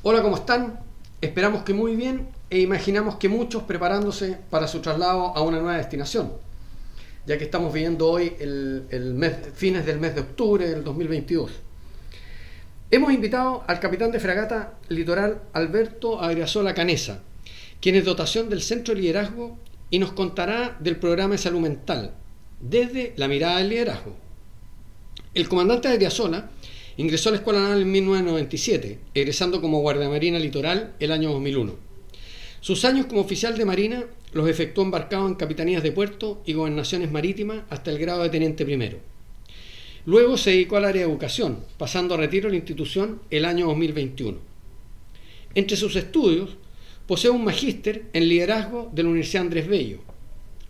Hola, ¿cómo están? Esperamos que muy bien e imaginamos que muchos preparándose para su traslado a una nueva destinación, ya que estamos viviendo hoy el, mes, fines del mes de octubre del 2022. Hemos invitado al capitán de fragata litoral Alberto Agriasola Canesa, quien es dotación del Centro de Liderazgo y nos contará del programa de salud mental desde la mirada del liderazgo. El comandante Agriasola Ingresó a la Escuela Naval en 1997, egresando como guardiamarina litoral el año 2001. Sus años como oficial de marina los efectuó embarcado en capitanías de puerto y gobernaciones marítimas hasta el grado de teniente primero. Luego se dedicó al área de educación, pasando a retiro de la institución el año 2021. Entre sus estudios, posee un magíster en liderazgo de la Universidad Andrés Bello,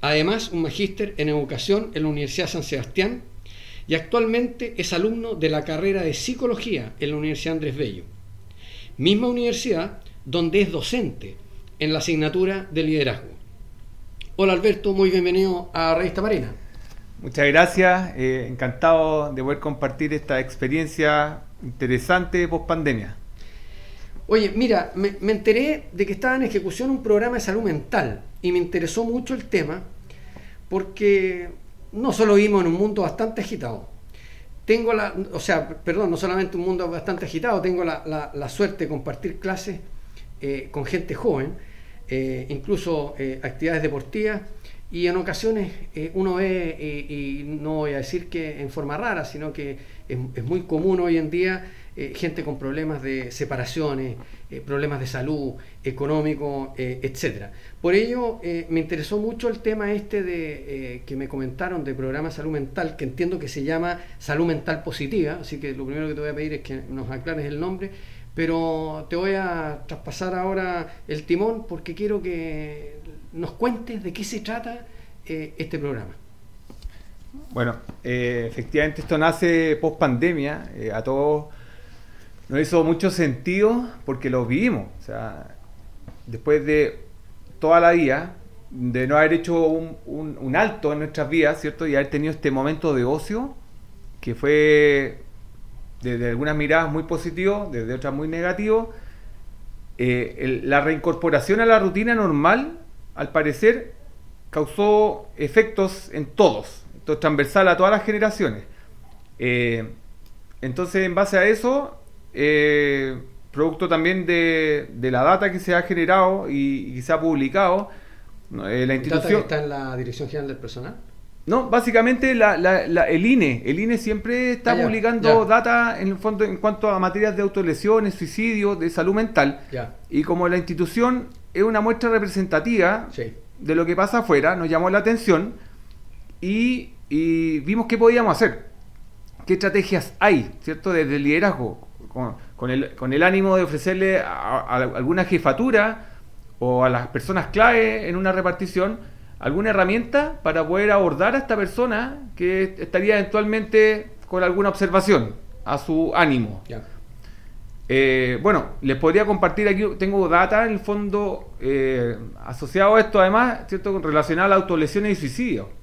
además un magíster en educación en la Universidad San Sebastián y actualmente es alumno de la carrera de psicología en la Universidad Andrés Bello, misma universidad donde es docente en la asignatura de liderazgo. Hola Alberto, muy bienvenido a Revista Marina. Muchas gracias, eh, encantado de poder compartir esta experiencia interesante post pandemia. Oye, mira, me, me, enteré de que estaba en ejecución un programa de salud mental y me interesó mucho el tema porque no solo vivimos en un mundo bastante agitado. Tengo la, o sea, perdón, no solamente un mundo bastante agitado, tengo la, suerte de compartir clases eh, con gente joven, eh, incluso eh, actividades deportivas, y en ocasiones uno ve, y no voy a decir que en forma rara, sino que es muy común hoy en día eh, gente con problemas de separaciones, eh, problemas de salud, económico, eh, etcétera. Por ello, me interesó mucho el tema este de que me comentaron de programa salud mental, que entiendo que se llama salud mental positiva, así que lo primero que te voy a pedir es que nos aclares el nombre, pero te voy a traspasar ahora el timón porque quiero que nos cuentes de qué se trata este programa. Bueno, efectivamente esto nace post pandemia, a todos no hizo mucho sentido porque lo vivimos. O sea, después de toda la vida, de no haber hecho un, alto en nuestras vidas, ¿cierto? Y haber tenido este momento de ocio, que fue desde algunas miradas muy positivo, desde otras muy negativo. Eh, la reincorporación a la rutina normal, al parecer, causó efectos en todos, esto transversal a todas las generaciones. Eh, entonces, en base a eso, eh, producto también de, la data que se ha generado y, que se ha publicado, eh, la institución... ¿Data está en la Dirección General del Personal? No, básicamente el INE. El INE siempre está ah, publicando data en el fondo en cuanto a materias de autolesiones, suicidios, de salud mental. Y como la institución es una muestra representativa de lo que pasa afuera, nos llamó la atención y, y, vimos qué podíamos hacer, qué estrategias hay, ¿cierto? Desde el liderazgo, con, el, con el ánimo de ofrecerle a, alguna jefatura o a las personas clave en una repartición alguna herramienta para poder abordar a esta persona que estaría eventualmente con alguna observación a su ánimo. Eh, bueno, les podría compartir aquí, tengo data en el fondo eh, asociado a esto además, ¿cierto? relacionado a autolesiones y suicidio.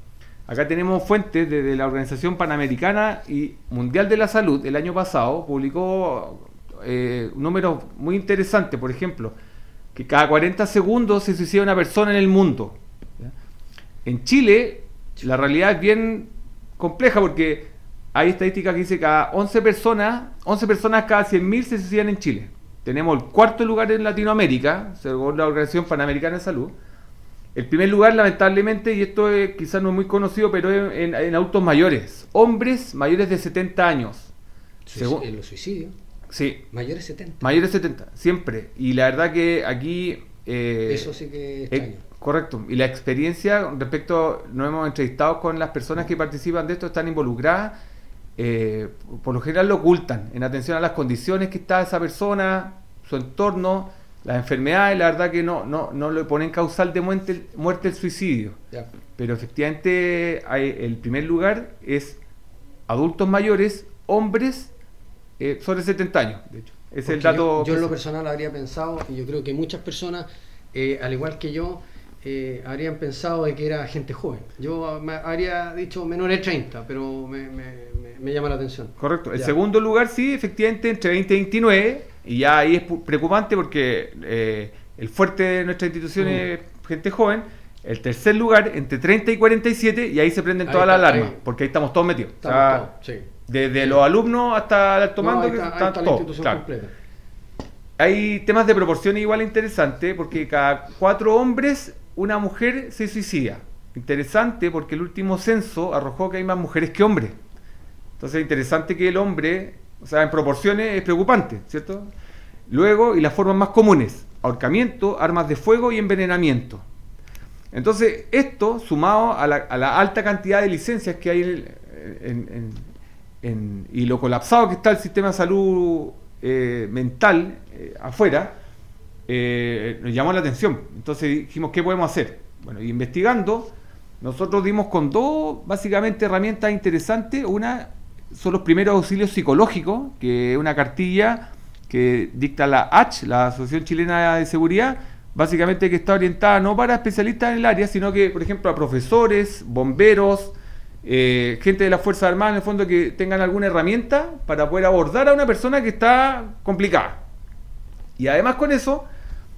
Acá tenemos fuentes desde la Organización Panamericana y Mundial de la Salud. El año pasado publicó eh, un número muy interesante, por ejemplo, que cada 40 segundos se suicida una persona en el mundo. En Chile, la realidad es bien compleja porque hay estadísticas que dicen que cada 11 personas, 11 personas cada 100.000 se suicidan en Chile. Tenemos el cuarto lugar en Latinoamérica, según la Organización Panamericana de Salud. El primer lugar, lamentablemente, y esto quizás no es muy conocido, pero es en, adultos mayores, hombres mayores de 70 años. en los suicidios. Sí. Mayores 70. Mayores 70, siempre. Y la verdad que aquí... Eh, Eso sí que es correcto. Y la experiencia respecto, nos hemos entrevistado con las personas que participan de esto, están involucradas, eh, por lo general lo ocultan en atención a las condiciones que está esa persona, su entorno las enfermedades, la verdad que no, no, no le ponen causal de muerte, muerte el suicidio. Pero efectivamente hay, el primer lugar es adultos mayores, hombres eh, sobre 70 años, de hecho. Es el dato yo, en lo personal habría pensado, y yo creo que muchas personas, eh, al igual que yo, eh, habrían pensado de que era gente joven. Yo habría dicho menores de 30, pero me, llama la atención. Correcto. El segundo lugar, sí, efectivamente, entre 20 y 29 Y ya ahí es preocupante porque eh, el fuerte de nuestra institución es mm. gente joven. El tercer lugar, entre 30 y 47, y ahí se prenden todas las alarmas, porque ahí estamos todos metidos. Desde los alumnos hasta el alto mando, que está, todo. Hay temas de proporción igual interesantes, porque cada cuatro hombres, una mujer se suicida. Interesante porque el último censo arrojó que hay más mujeres que hombres. Entonces, interesante que el hombre, o sea, en proporciones es preocupante, ¿cierto? Luego, y las formas más comunes, ahorcamiento, armas de fuego y envenenamiento. Entonces, esto sumado a la, alta cantidad de licencias que hay en, y lo colapsado que está el sistema de salud eh, mental eh, afuera, eh, nos llamó la atención. Entonces dijimos, ¿qué podemos hacer? Bueno, investigando, nosotros dimos con dos, básicamente, herramientas interesantes. Una son los primeros auxilios psicológicos, que es una cartilla que dicta la H, la Asociación Chilena de Seguridad, básicamente que está orientada no para especialistas en el área, sino que, por ejemplo, a profesores, bomberos, eh, gente de las Fuerzas Armadas, en el fondo, que tengan alguna herramienta para poder abordar a una persona que está complicada. Y además con eso,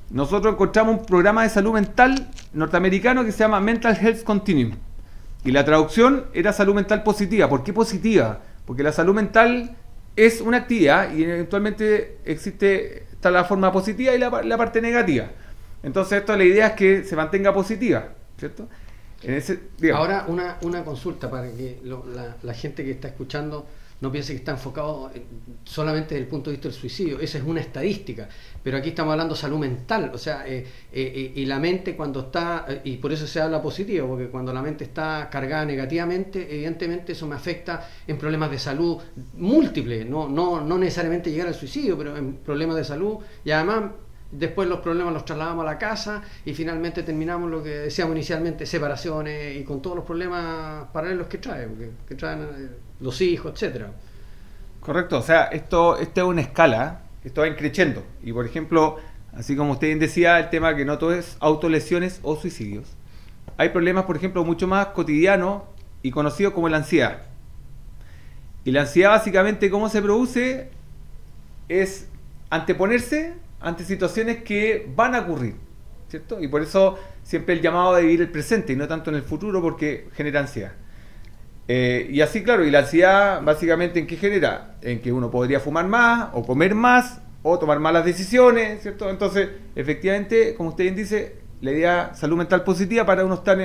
nosotros encontramos un programa de salud mental norteamericano que se llama Mental Health Continuum. Y la traducción era salud mental positiva. ¿Por qué positiva? Porque la salud mental es una actividad y eventualmente existe está la forma positiva y la, parte negativa. Entonces, esto la idea es que se mantenga positiva, ¿cierto? Ahora, una, una, consulta para que la, la, gente que está escuchando no piense que está enfocado solamente desde el punto de vista del suicidio, esa es una estadística, pero aquí estamos hablando salud mental, o sea, eh, eh, eh, y la mente cuando está, y por eso se habla positivo, porque cuando la mente está cargada negativamente, evidentemente eso me afecta en problemas de salud múltiples, no, no, no necesariamente llegar al suicidio, pero en problemas de salud, y además después los problemas los trasladamos a la casa y finalmente terminamos lo que decíamos inicialmente, separaciones y con todos los problemas paralelos que trae, que traen los hijos, etcétera. Correcto, o sea, esto, esto es una escala, esto va creciendo. Y por ejemplo, así como usted decía, el tema que no todo es autolesiones o suicidios. Hay problemas, por ejemplo, mucho más cotidianos y conocidos como la ansiedad. Y la ansiedad básicamente, ¿cómo se produce? Es anteponerse ante situaciones que van a ocurrir, ¿cierto? Y por eso siempre el llamado de vivir el presente y no tanto en el futuro porque genera ansiedad. Eh, y así, claro, y la ansiedad básicamente en qué genera? En que uno podría fumar más o comer más o tomar malas decisiones, ¿cierto? Entonces, efectivamente, como usted bien dice, la idea salud mental positiva para uno estar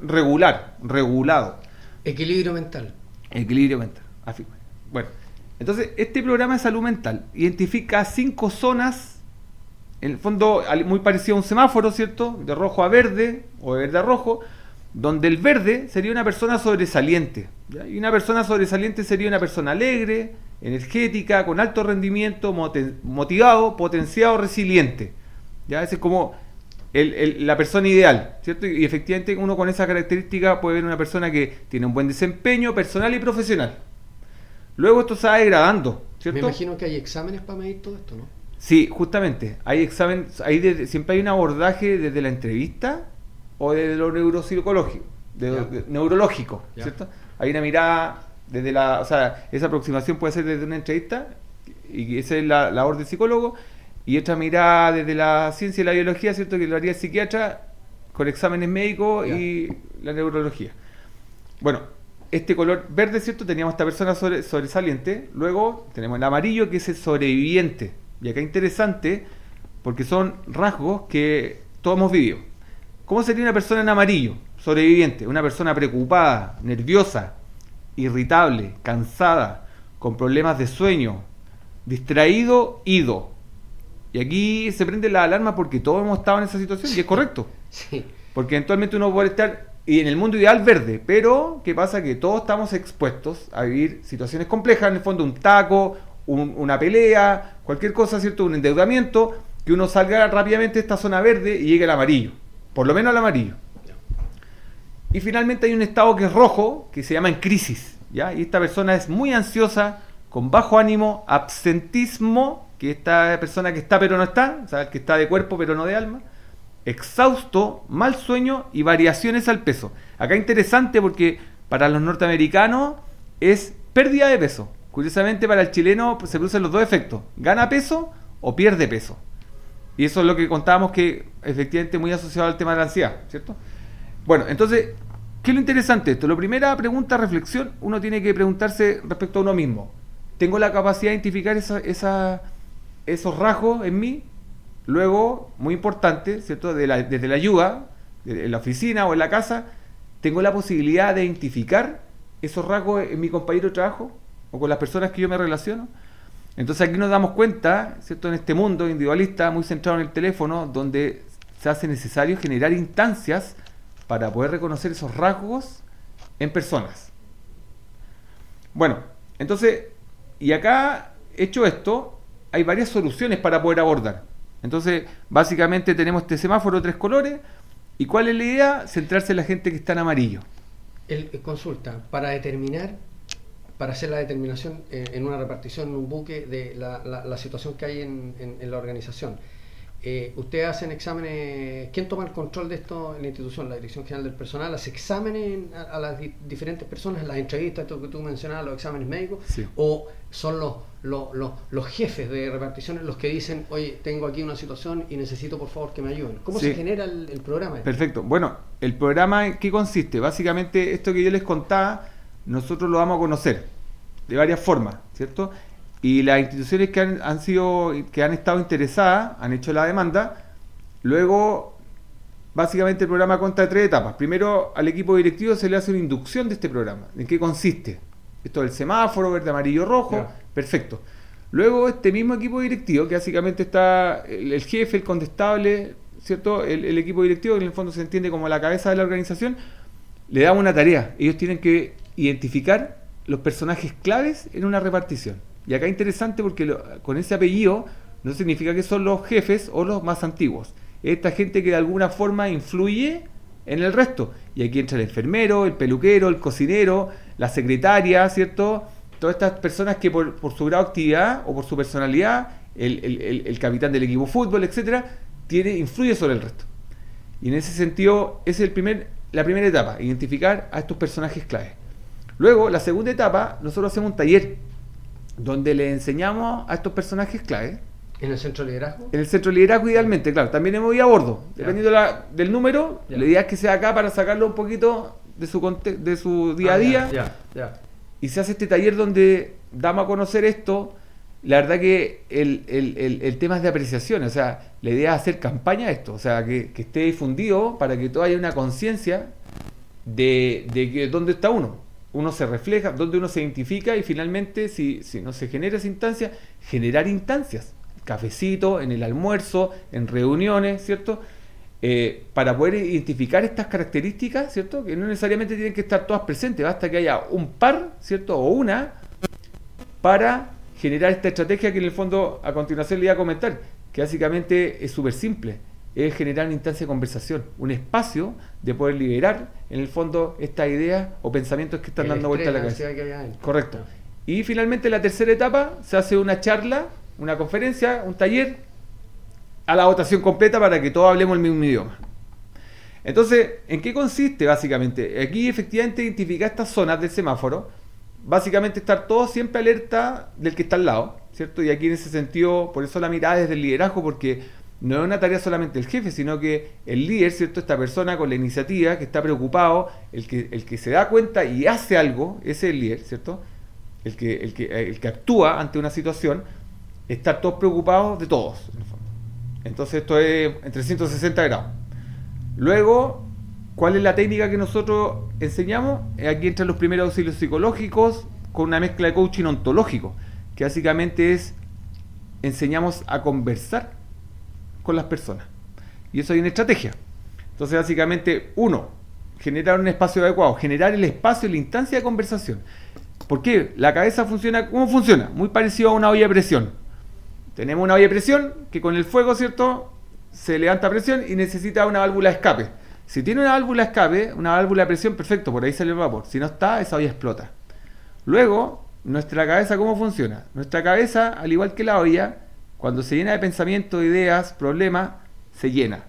regular, regulado. Equilibrio mental. Equilibrio mental. Bueno, entonces, este programa de salud mental identifica cinco zonas, en el fondo muy parecido a un semáforo, ¿cierto? De rojo a verde o de verde a rojo, donde el verde sería una persona sobresaliente. Y una persona sobresaliente sería una persona alegre, energética, con alto rendimiento, motivado, potenciado, resiliente. ¿ya? Esa es como la persona ideal, ¿cierto? Y efectivamente uno con esa característica puede ver una persona que tiene un buen desempeño personal y profesional. Luego esto se va degradando, ¿cierto? Me imagino que hay exámenes para medir todo esto, ¿no? Sí, justamente. Hay exámenes, hay siempre hay un abordaje desde la entrevista o desde lo neuropsicológico, de, neurológico, ¿cierto? Hay una mirada desde la, o sea, esa aproximación puede ser desde una entrevista y esa es la labor del psicólogo y otra mirada desde la ciencia y la biología, ¿cierto? Que lo haría el psiquiatra con exámenes médicos y la neurología. Bueno, este color verde, ¿cierto? Teníamos esta persona sobresaliente, luego tenemos el amarillo que es el sobreviviente. Y acá interesante porque son rasgos que todos hemos vivido. ¿Cómo sería una persona en amarillo? Sobreviviente, una persona preocupada, nerviosa, irritable, cansada, con problemas de sueño, distraído, ido. Y aquí se prende la alarma porque todos hemos estado en esa situación y es correcto. Sí. Porque eventualmente uno puede estar, y en el mundo ideal verde, pero ¿qué pasa? Que todos estamos expuestos a vivir situaciones complejas, en el fondo un taco, una pelea, cualquier cosa, ¿cierto? Un endeudamiento, que uno salga rápidamente de esta zona verde y llegue al amarillo por lo menos al amarillo. Y finalmente hay un estado que es rojo, que se llama en crisis. ¿ya? Y esta persona es muy ansiosa, con bajo ánimo, absentismo, que esta persona que está pero no está, o sea, que está de cuerpo pero no de alma, exhausto, mal sueño y variaciones al peso. Acá interesante porque para los norteamericanos es pérdida de peso. Curiosamente para el chileno pues, se producen los dos efectos, gana peso o pierde peso. Y eso es lo que contábamos que efectivamente muy asociado al tema de la ansiedad, ¿cierto? Bueno, entonces, ¿qué es lo interesante de esto? La primera pregunta, reflexión, uno tiene que preguntarse respecto a uno mismo. ¿Tengo la capacidad de identificar esa, esos rasgos en mí? Luego, muy importante, ¿cierto? desde la ayuda, en la oficina o en la casa, ¿tengo la posibilidad de identificar esos rasgos en mi compañero de trabajo o con las personas que yo me relaciono? Entonces aquí nos damos cuenta, ¿cierto? En este mundo individualista muy centrado en el teléfono, donde se hace necesario generar instancias para poder reconocer esos rasgos en personas. Bueno, entonces, y acá, hecho esto, hay varias soluciones para poder abordar. Entonces, básicamente tenemos este semáforo de tres colores. ¿Y cuál es la idea? Centrarse en la gente que está en amarillo. El, consulta, para determinar para hacer la determinación eh, en una repartición en un buque de la, situación que hay en, la organización. Eh, ¿Ustedes hacen exámenes? ¿Quién toma el control de esto en la institución? ¿La Dirección General del Personal hace exámenes a, las diferentes personas, las entrevistas, esto que tú mencionabas, los exámenes médicos? ¿O son los, los, jefes de reparticiones los que dicen, oye, tengo aquí una situación y necesito por favor que me ayuden? ¿Cómo se genera el, el programa? Perfecto. Bueno, el programa en qué consiste? Básicamente esto que yo les contaba nosotros lo vamos a conocer de varias formas, ¿cierto? Y las instituciones que han, sido, que han estado interesadas, han hecho la demanda, luego básicamente el programa consta de tres etapas. Primero, al equipo directivo se le hace una inducción de este programa. ¿En qué consiste? Esto del semáforo, verde, amarillo, rojo, perfecto. Luego, este mismo equipo directivo, que básicamente está el, jefe, el condestable, ¿cierto? El, el, equipo directivo, que en el fondo se entiende como la cabeza de la organización, le da una tarea. Ellos tienen que identificar los personajes claves en una repartición. Y acá es interesante porque con ese apellido no significa que son los jefes o los más antiguos. Esta gente que de alguna forma influye en el resto. Y aquí entra el enfermero, el peluquero, el cocinero, la secretaria, ¿cierto? Todas estas personas que por, su grado de actividad o por su personalidad, el, capitán del equipo fútbol, etcétera, tiene, influye sobre el resto. Y en ese sentido, es el primer, la primera etapa, identificar a estos personajes claves. Luego, la segunda etapa, nosotros hacemos un taller donde le enseñamos a estos personajes clave. ¿En el centro de liderazgo? En el centro de liderazgo, idealmente, claro. También hemos ido a bordo. Dependiendo del número, la idea es que sea acá para sacarlo un poquito de su, de su día a ah, día. Y se hace este taller donde damos a conocer esto. La verdad que el, tema es de apreciación. O sea, la idea es hacer campaña a esto. O sea, que, esté difundido para que todo haya una conciencia de, de que dónde está uno uno se refleja, donde uno se identifica y finalmente, si, si no se genera esa instancia, generar instancias. Cafecito, en el almuerzo, en reuniones, ¿cierto? Eh, para poder identificar estas características, ¿cierto? Que no necesariamente tienen que estar todas presentes, basta que haya un par, ¿cierto? O una, para generar esta estrategia que en el fondo a continuación le voy a comentar, que básicamente es súper simple es generar una instancia de conversación, un espacio de poder liberar, en el fondo, estas ideas o pensamientos que están dando vuelta a la cabeza. Correcto. Y finalmente, la tercera etapa, se hace una charla, una conferencia, un taller, a la votación completa para que todos hablemos el mismo idioma. Entonces, ¿en qué consiste básicamente? Aquí efectivamente identificar estas zonas del semáforo, básicamente estar todos siempre alerta del que está al lado, ¿cierto? Y aquí en ese sentido, por eso la mirada desde el liderazgo, porque no es una tarea solamente del jefe, sino que el líder, ¿cierto? Esta persona con la iniciativa, que está preocupado, el que, el que se da cuenta y hace algo, ese es el líder, ¿cierto? El que, el que, el que actúa ante una situación, está todos preocupados de todos. Entonces esto es en 360 grados. Luego, ¿cuál es la técnica que nosotros enseñamos? Aquí entran los primeros auxilios psicológicos con una mezcla de coaching ontológico, que básicamente es enseñamos a conversar con las personas. Y eso hay una estrategia. Entonces, básicamente, uno, generar un espacio adecuado, generar el espacio la instancia de conversación. ¿Por qué? La cabeza funciona, ¿cómo funciona? Muy parecido a una olla de presión. Tenemos una olla de presión que con el fuego, ¿cierto? Se levanta presión y necesita una válvula de escape. Si tiene una válvula de escape, una válvula de presión, perfecto, por ahí sale el vapor. Si no está, esa olla explota. Luego, nuestra cabeza, ¿cómo funciona? Nuestra cabeza, al igual que la olla, cuando se llena de pensamientos, ideas, problemas, se llena.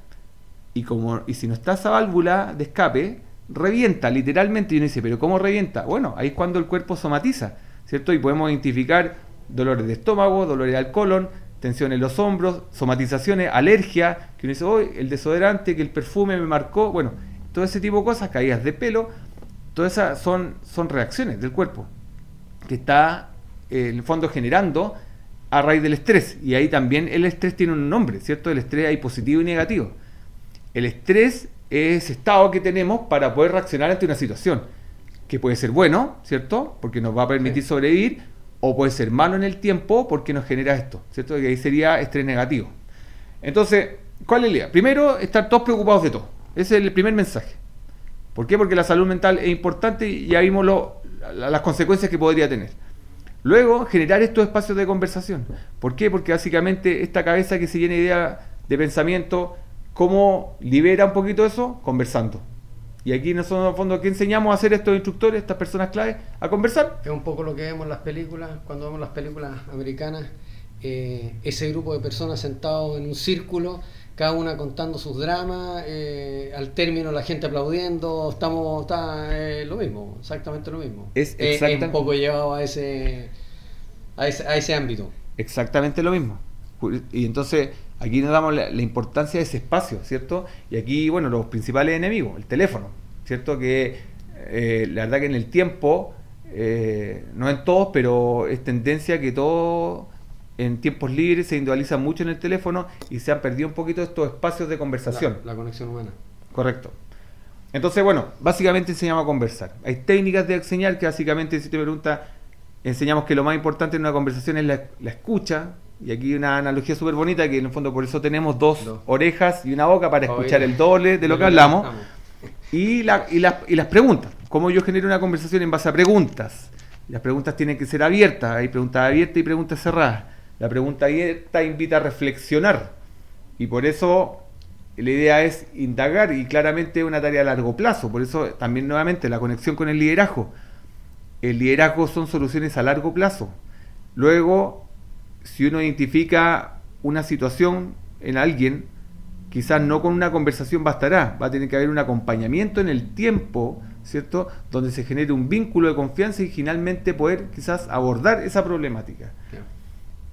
Y, como, y si no está esa válvula de escape, revienta literalmente. Y uno dice, ¿pero cómo revienta? Bueno, ahí es cuando el cuerpo somatiza, ¿cierto? Y podemos identificar dolores de estómago, dolores al colon, tensión en los hombros, somatizaciones, alergia, que uno dice, hoy el desodorante, que el perfume me marcó, bueno, todo ese tipo de cosas, caídas de pelo, todas esas son, son reacciones del cuerpo que está eh, en el fondo generando a raíz del estrés. Y ahí también el estrés tiene un nombre, ¿cierto? El estrés hay positivo y negativo. El estrés es ese estado que tenemos para poder reaccionar ante una situación, que puede ser bueno, ¿cierto? Porque nos va a permitir sobrevivir, o puede ser malo en el tiempo porque nos genera esto, ¿cierto? Que ahí sería estrés negativo. Entonces, ¿cuál es la idea? Primero, estar todos preocupados de todo. Ese es el primer mensaje. ¿Por qué? Porque la salud mental es importante y ya vimos las consecuencias que podría tener. Luego, generar estos espacios de conversación. ¿Por qué? Porque básicamente esta cabeza que se llena de ideas, de pensamiento, ¿cómo libera un poquito eso? Conversando. Y aquí nosotros en fondo que enseñamos a hacer estos instructores, estas personas claves, a conversar. Es un poco lo que vemos en las películas, cuando vemos las películas americanas, eh, ese grupo de personas sentados en un círculo, cada una contando sus dramas, eh, al término la gente aplaudiendo, estamos, está eh, lo mismo, exactamente lo mismo. Es exactamente... un poco llevado a ese, a ese, a ese ámbito. Exactamente lo mismo. Y entonces aquí nos damos la, importancia de ese espacio, ¿cierto? Y aquí, bueno, los principales enemigos, el teléfono, ¿cierto? Que eh, la verdad que en el tiempo, eh, no en todos, pero es tendencia que todo en tiempos libres se individualiza mucho en el teléfono y se han perdido un poquito estos espacios de conversación. La, conexión humana. Correcto. Entonces, bueno, básicamente enseñamos a conversar. Hay técnicas de enseñar que básicamente, si te pregunta, enseñamos que lo más importante en una conversación es la, la escucha, y aquí una analogía súper bonita, que en el fondo por eso tenemos dos, orejas y una boca para escuchar el doble de lo que hablamos. Y, la, y, y las preguntas. Cómo yo genero una conversación en base a preguntas. Las preguntas tienen que ser abiertas. Hay preguntas abiertas y preguntas cerradas. La pregunta abierta invita a reflexionar. Y por eso la idea es indagar y claramente es una tarea a largo plazo. Por eso también nuevamente la conexión con el liderazgo. El liderazgo son soluciones a largo plazo. Luego si uno identifica una situación en alguien, quizás no con una conversación bastará, va a tener que haber un acompañamiento en el tiempo, ¿cierto? Donde se genere un vínculo de confianza y finalmente poder quizás abordar esa problemática.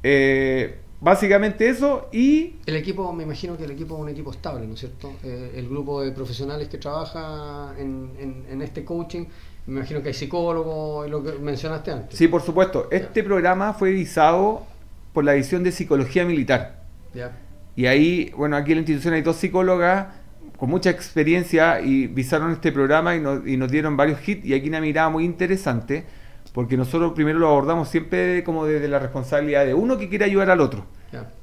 Eh, básicamente eso y... El equipo, me imagino que el equipo es un equipo estable, ¿no es cierto? Eh, el grupo de profesionales que trabaja en, en, este coaching, me imagino que hay psicólogos, lo que mencionaste antes. Sí, por supuesto. Este programa fue visado por la visión de psicología militar. Y ahí, bueno, aquí en la institución hay dos psicólogas con mucha experiencia y visaron este programa y nos, dieron varios hits y aquí una mirada muy interesante porque nosotros primero lo abordamos siempre como desde la responsabilidad de uno que quiere ayudar al otro.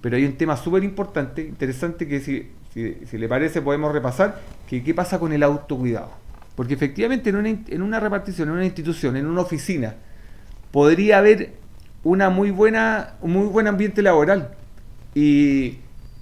Pero hay un tema súper importante, interesante, que si, si, le parece podemos repasar, que qué pasa con el autocuidado. Porque efectivamente en una, en una repartición, en una institución, en una oficina, podría haber una muy buena, un muy buen ambiente laboral y,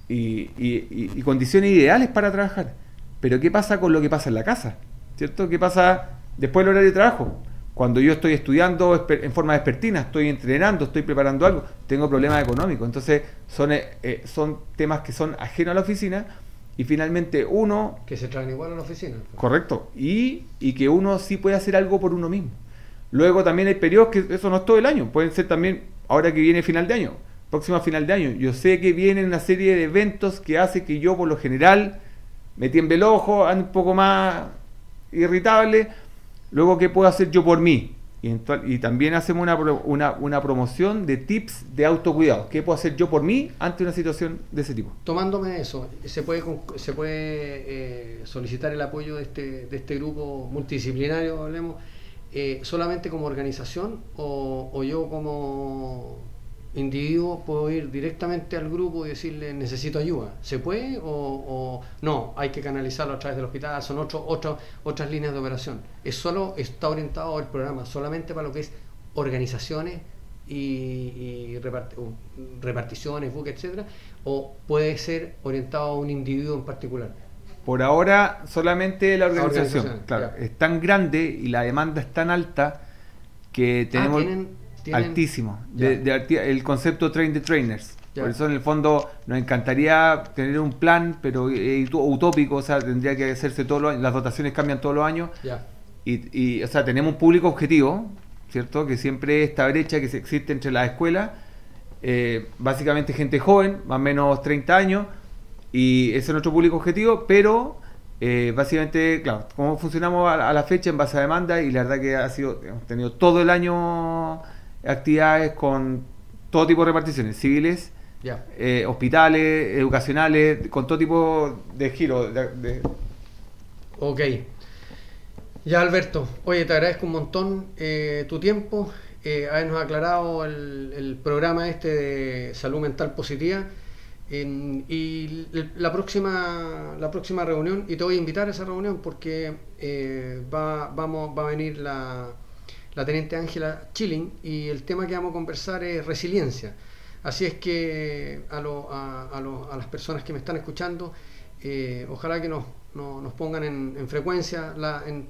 y, condiciones ideales para trabajar. Pero ¿qué pasa con lo que pasa en la casa? ¿Cierto? ¿Qué pasa después del horario de trabajo? Cuando yo estoy estudiando en forma expertina, estoy entrenando, estoy preparando algo, tengo problemas económicos. Entonces son, eh, eh, son temas que son ajenos a la oficina y finalmente uno... Que se traen igual a la oficina. Correcto. Y, y que uno sí puede hacer algo por uno mismo. Luego también hay periodos que eso no es todo el año, pueden ser también ahora que viene final de año, próximo final de año. Yo sé que vienen una serie de eventos que hace que yo por lo general me tiemble el ojo, ande un poco más irritable. Luego, ¿qué puedo hacer yo por mí? Y, también hacemos una, una, promoción de tips de autocuidado. ¿Qué puedo hacer yo por mí ante una situación de ese tipo? Tomándome eso, ¿se puede, se puede eh, solicitar el apoyo de este, de este grupo multidisciplinario, hablemos? Eh, solamente como organización o, yo como individuo puedo ir directamente al grupo y decirle necesito ayuda. ¿Se puede o, no? Hay que canalizarlo a través del hospital, son otro, otras líneas de operación. Es solo, está orientado el programa solamente para lo que es organizaciones y, reparticiones, buques, etcétera, o puede ser orientado a un individuo en particular. Por ahora solamente la organización. claro, es tan grande y la demanda es tan alta que ah, altísimo. el concepto train the trainers. Por eso en el fondo nos encantaría tener un plan, pero utópico, o sea, tendría que hacerse todos los años, las dotaciones cambian todos los años. Y, y, o sea, tenemos un público objetivo, ¿cierto? Que siempre esta brecha que existe entre las escuelas eh, básicamente gente joven, más o menos 30 años, y ese es nuestro público objetivo, pero eh, básicamente, claro, cómo funcionamos a, la fecha en base a demanda y la verdad que ha sido, hemos tenido todo el año actividades con todo tipo de reparticiones, civiles, eh, hospitales, educacionales, con todo tipo de giro. De, Ok. Ya Alberto, oye, te agradezco un montón tu tiempo eh, habernos aclarado el, programa este de salud mental positiva. y la próxima, la próxima reunión, y te voy a invitar a esa reunión porque eh, va, vamos, va a venir la, la teniente Ángela Chilling y el tema que vamos a conversar es resiliencia. Así es que a, a, las personas que me están escuchando, eh, ojalá que nos, nos, pongan en, frecuencia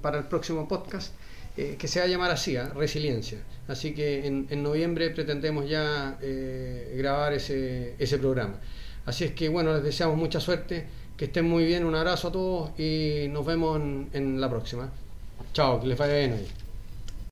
para el próximo podcast. Eh, que se va a llamar así, ¿ah? Resiliencia. Así que en, noviembre pretendemos ya eh, grabar ese, ese programa. Así es que bueno, les deseamos mucha suerte, que estén muy bien, un abrazo a todos y nos vemos en, en la próxima. Chao, que les vaya bien hoy.